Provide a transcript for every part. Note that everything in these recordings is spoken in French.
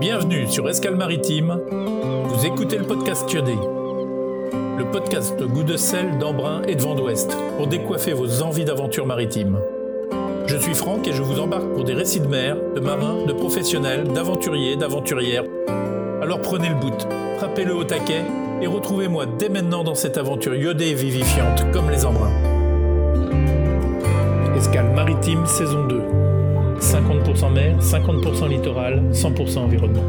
Bienvenue sur Escale Maritime. Vous écoutez le podcast Kyodé. Le podcast goût de sel, d'embrun et de vent d'ouest pour décoiffer vos envies d'aventure maritime. Je suis Franck et je vous embarque pour des récits de mer, de marins, de professionnels, d'aventuriers, d'aventurières. Alors prenez le bout, frappez-le au taquet et retrouvez-moi dès maintenant dans cette aventure iodée et vivifiante comme les embruns. Escale maritime saison 2. 50% mer, 50% littoral, 100% environnement.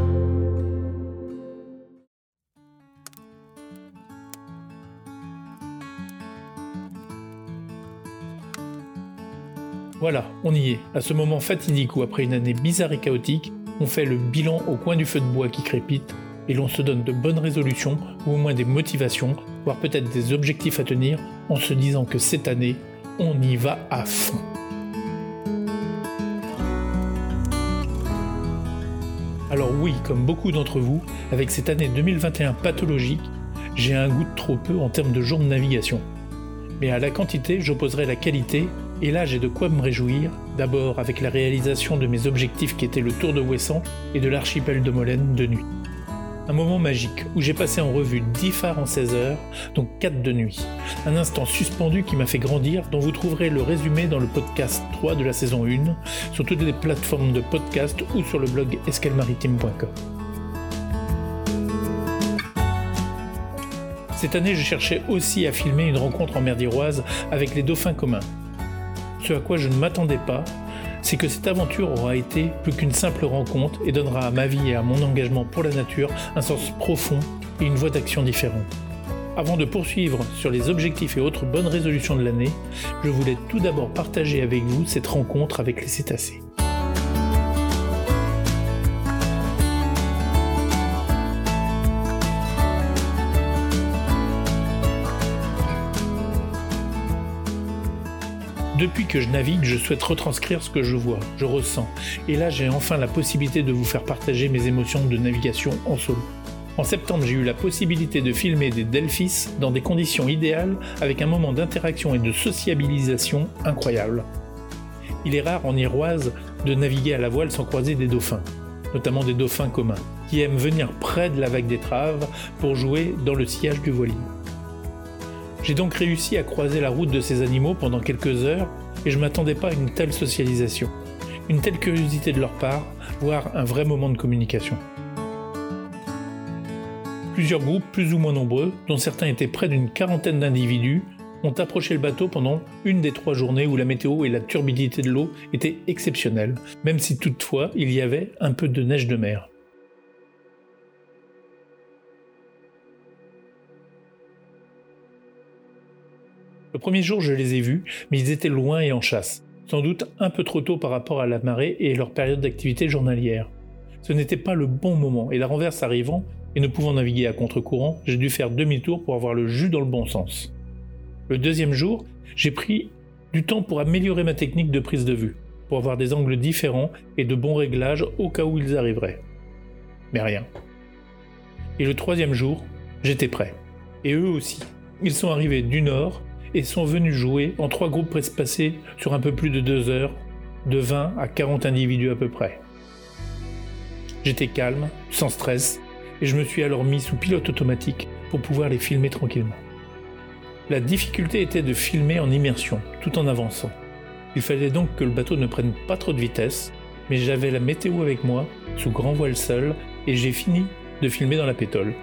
Voilà, on y est, à ce moment fatidique où après une année bizarre et chaotique, on fait le bilan au coin du feu de bois qui crépite et l'on se donne de bonnes résolutions ou au moins des motivations, voire peut-être des objectifs à tenir en se disant que cette année, on y va à fond. Alors oui, comme beaucoup d'entre vous, avec cette année 2021 pathologique, j'ai un goût de trop peu en termes de jours de navigation. Mais à la quantité, j'opposerai la qualité, et là j'ai de quoi me réjouir, d'abord avec la réalisation de mes objectifs qui étaient le Tour de Ouessant et de l'archipel de Molène de nuit. Un moment magique où j'ai passé en revue 10 phares en 16 heures, donc 4 de nuit. Un instant suspendu qui m'a fait grandir, dont vous trouverez le résumé dans le podcast 3 de la saison 1, sur toutes les plateformes de podcast ou sur le blog escalmaritime.com. Cette année, je cherchais aussi à filmer une rencontre en mer d'Iroise avec les dauphins communs. Ce à quoi je ne m'attendais pas, c'est que cette aventure aura été plus qu'une simple rencontre et donnera à ma vie et à mon engagement pour la nature un sens profond et une voie d'action différente. Avant de poursuivre sur les objectifs et autres bonnes résolutions de l'année, je voulais tout d'abord partager avec vous cette rencontre avec les cétacés. Depuis que je navigue, je souhaite retranscrire ce que je vois, je ressens. Et là, j'ai enfin la possibilité de vous faire partager mes émotions de navigation en solo. En septembre, j'ai eu la possibilité de filmer des Delphis dans des conditions idéales avec un moment d'interaction et de sociabilisation incroyable. Il est rare en Iroise de naviguer à la voile sans croiser des dauphins, notamment des dauphins communs, qui aiment venir près de la vague d'étrave pour jouer dans le sillage du voilier. J'ai donc réussi à croiser la route de ces animaux pendant quelques heures et je ne m'attendais pas à une telle socialisation, une telle curiosité de leur part, voire un vrai moment de communication. Plusieurs groupes plus ou moins nombreux, dont certains étaient près d'une quarantaine d'individus, ont approché le bateau pendant une des trois journées où la météo et la turbidité de l'eau étaient exceptionnelles, même si toutefois il y avait un peu de neige de mer. Le premier jour, je les ai vus, mais ils étaient loin et en chasse. Sans doute un peu trop tôt par rapport à la marée et leur période d'activité journalière. Ce n'était pas le bon moment, et la renverse arrivant, et ne pouvant naviguer à contre-courant, j'ai dû faire demi-tour pour avoir le jus dans le bon sens. Le deuxième jour, j'ai pris du temps pour améliorer ma technique de prise de vue, pour avoir des angles différents et de bons réglages au cas où ils arriveraient. Mais rien. Et le troisième jour, j'étais prêt. Et eux aussi. Ils sont arrivés du nord et sont venus jouer en trois groupes espacés sur un peu plus de deux heures, de 20 à 40 individus à peu près. J'étais calme, sans stress, et je me suis alors mis sous pilote automatique pour pouvoir les filmer tranquillement. La difficulté était de filmer en immersion, tout en avançant. Il fallait donc que le bateau ne prenne pas trop de vitesse, mais j'avais la météo avec moi, sous grand voile seul, et j'ai fini de filmer dans la pétole.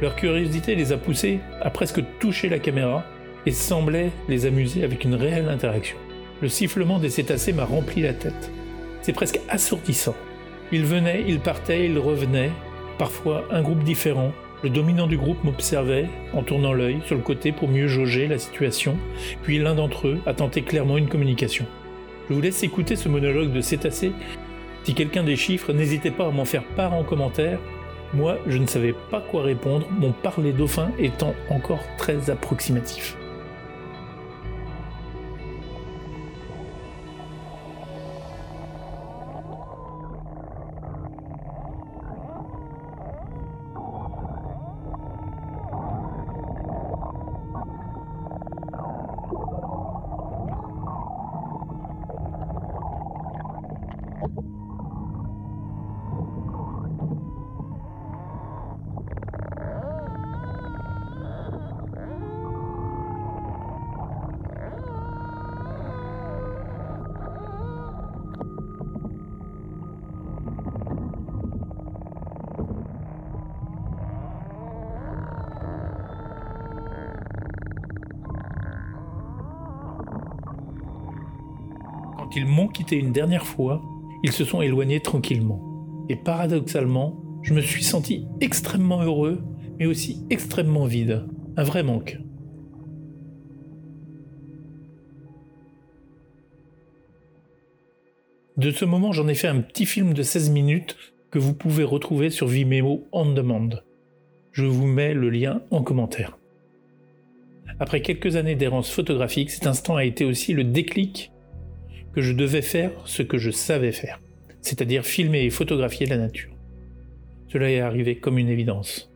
Leur curiosité les a poussés à presque toucher la caméra et semblait les amuser avec une réelle interaction. Le sifflement des cétacés m'a rempli la tête. C'est presque assourdissant. Ils venaient, ils partaient, ils revenaient, parfois un groupe différent. Le dominant du groupe m'observait en tournant l'œil sur le côté pour mieux jauger la situation, puis l'un d'entre eux a tenté clairement une communication. Je vous laisse écouter ce monologue de cétacés. Si quelqu'un des chiffres, n'hésitez pas à m'en faire part en commentaire moi, je ne savais pas quoi répondre, mon parler dauphin étant encore très approximatif. Quand ils m'ont quitté une dernière fois, ils se sont éloignés tranquillement. Et paradoxalement, je me suis senti extrêmement heureux, mais aussi extrêmement vide. Un vrai manque. De ce moment, j'en ai fait un petit film de 16 minutes que vous pouvez retrouver sur Vimeo On Demand. Je vous mets le lien en commentaire. Après quelques années d'errance photographique, cet instant a été aussi le déclic que je devais faire ce que je savais faire, c'est-à-dire filmer et photographier la nature. Cela est arrivé comme une évidence.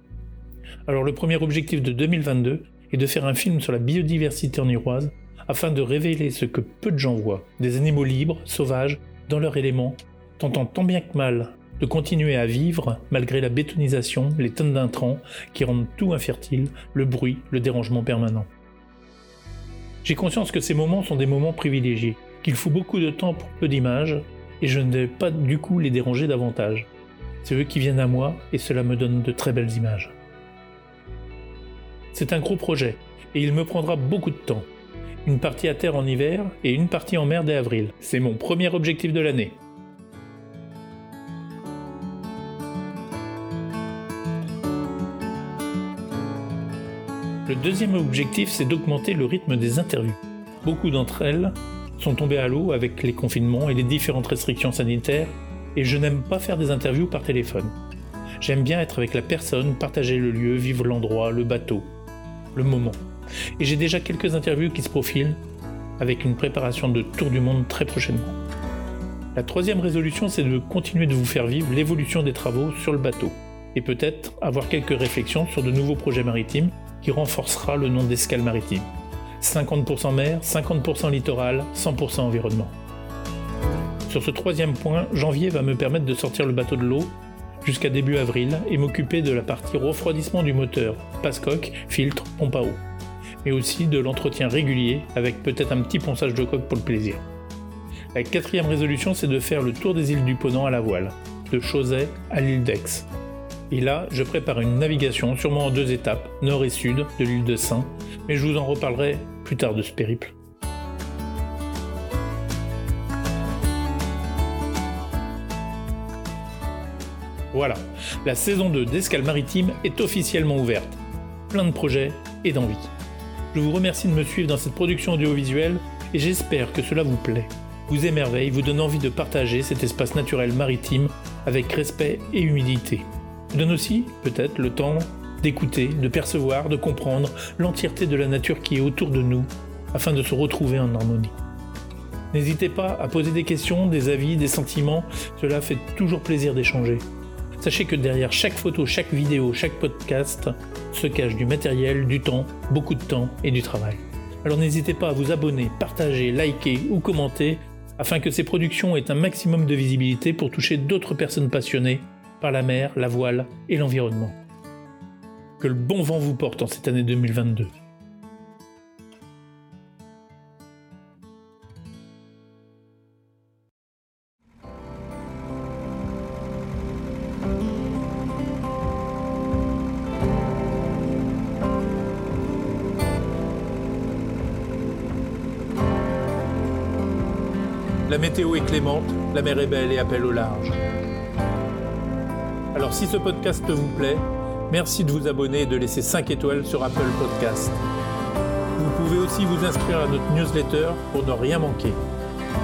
Alors le premier objectif de 2022 est de faire un film sur la biodiversité en Iroise afin de révéler ce que peu de gens voient, des animaux libres, sauvages, dans leur élément, tentant tant bien que mal de continuer à vivre malgré la bétonisation, les tonnes d'intrants qui rendent tout infertile, le bruit, le dérangement permanent. J'ai conscience que ces moments sont des moments privilégiés, qu'il faut beaucoup de temps pour peu d'images, et je ne vais pas du coup les déranger davantage. C'est eux qui viennent à moi, et cela me donne de très belles images. C'est un gros projet, et il me prendra beaucoup de temps une partie à terre en hiver et une partie en mer dès avril. C'est mon premier objectif de l'année. Le deuxième objectif, c'est d'augmenter le rythme des interviews. Beaucoup d'entre elles sont tombées à l'eau avec les confinements et les différentes restrictions sanitaires, et je n'aime pas faire des interviews par téléphone. J'aime bien être avec la personne, partager le lieu, vivre l'endroit, le bateau, le moment. Et j'ai déjà quelques interviews qui se profilent, avec une préparation de tour du monde très prochainement. La troisième résolution, c'est de continuer de vous faire vivre l'évolution des travaux sur le bateau, et peut-être avoir quelques réflexions sur de nouveaux projets maritimes qui renforcera le nom d'escale maritime. 50% mer, 50% littoral, 100% environnement. Sur ce troisième point, janvier va me permettre de sortir le bateau de l'eau jusqu'à début avril et m'occuper de la partie refroidissement du moteur, passe-coque, filtre, pompe à eau mais aussi de l'entretien régulier avec peut-être un petit ponçage de coque pour le plaisir. La quatrième résolution, c'est de faire le tour des îles du Ponant à la voile, de Chauzet à l'île d'Aix. Et là, je prépare une navigation, sûrement en deux étapes, nord et sud de l'île de Saint, mais je vous en reparlerai plus tard de ce périple. Voilà, la saison 2 d'Escale Maritime est officiellement ouverte. Plein de projets et d'envie. Je vous remercie de me suivre dans cette production audiovisuelle et j'espère que cela vous plaît, vous émerveille, vous donne envie de partager cet espace naturel maritime avec respect et humilité. Donne aussi, peut-être, le temps d'écouter, de percevoir, de comprendre l'entièreté de la nature qui est autour de nous afin de se retrouver en harmonie. N'hésitez pas à poser des questions, des avis, des sentiments, cela fait toujours plaisir d'échanger. Sachez que derrière chaque photo, chaque vidéo, chaque podcast se cache du matériel, du temps, beaucoup de temps et du travail. Alors n'hésitez pas à vous abonner, partager, liker ou commenter afin que ces productions aient un maximum de visibilité pour toucher d'autres personnes passionnées par la mer, la voile et l'environnement. Que le bon vent vous porte en cette année 2022. La météo est clémente, la mer est belle et appelle au large. Si ce podcast vous plaît, merci de vous abonner et de laisser 5 étoiles sur Apple Podcast. Vous pouvez aussi vous inscrire à notre newsletter pour ne rien manquer.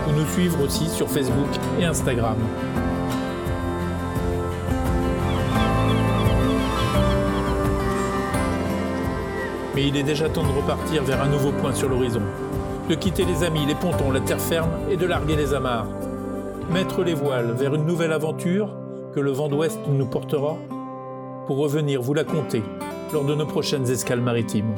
Ou nous suivre aussi sur Facebook et Instagram. Mais il est déjà temps de repartir vers un nouveau point sur l'horizon de quitter les amis, les pontons, la terre ferme et de larguer les amarres. Mettre les voiles vers une nouvelle aventure le vent d'ouest nous portera? Pour revenir vous la compter lors de nos prochaines escales maritimes.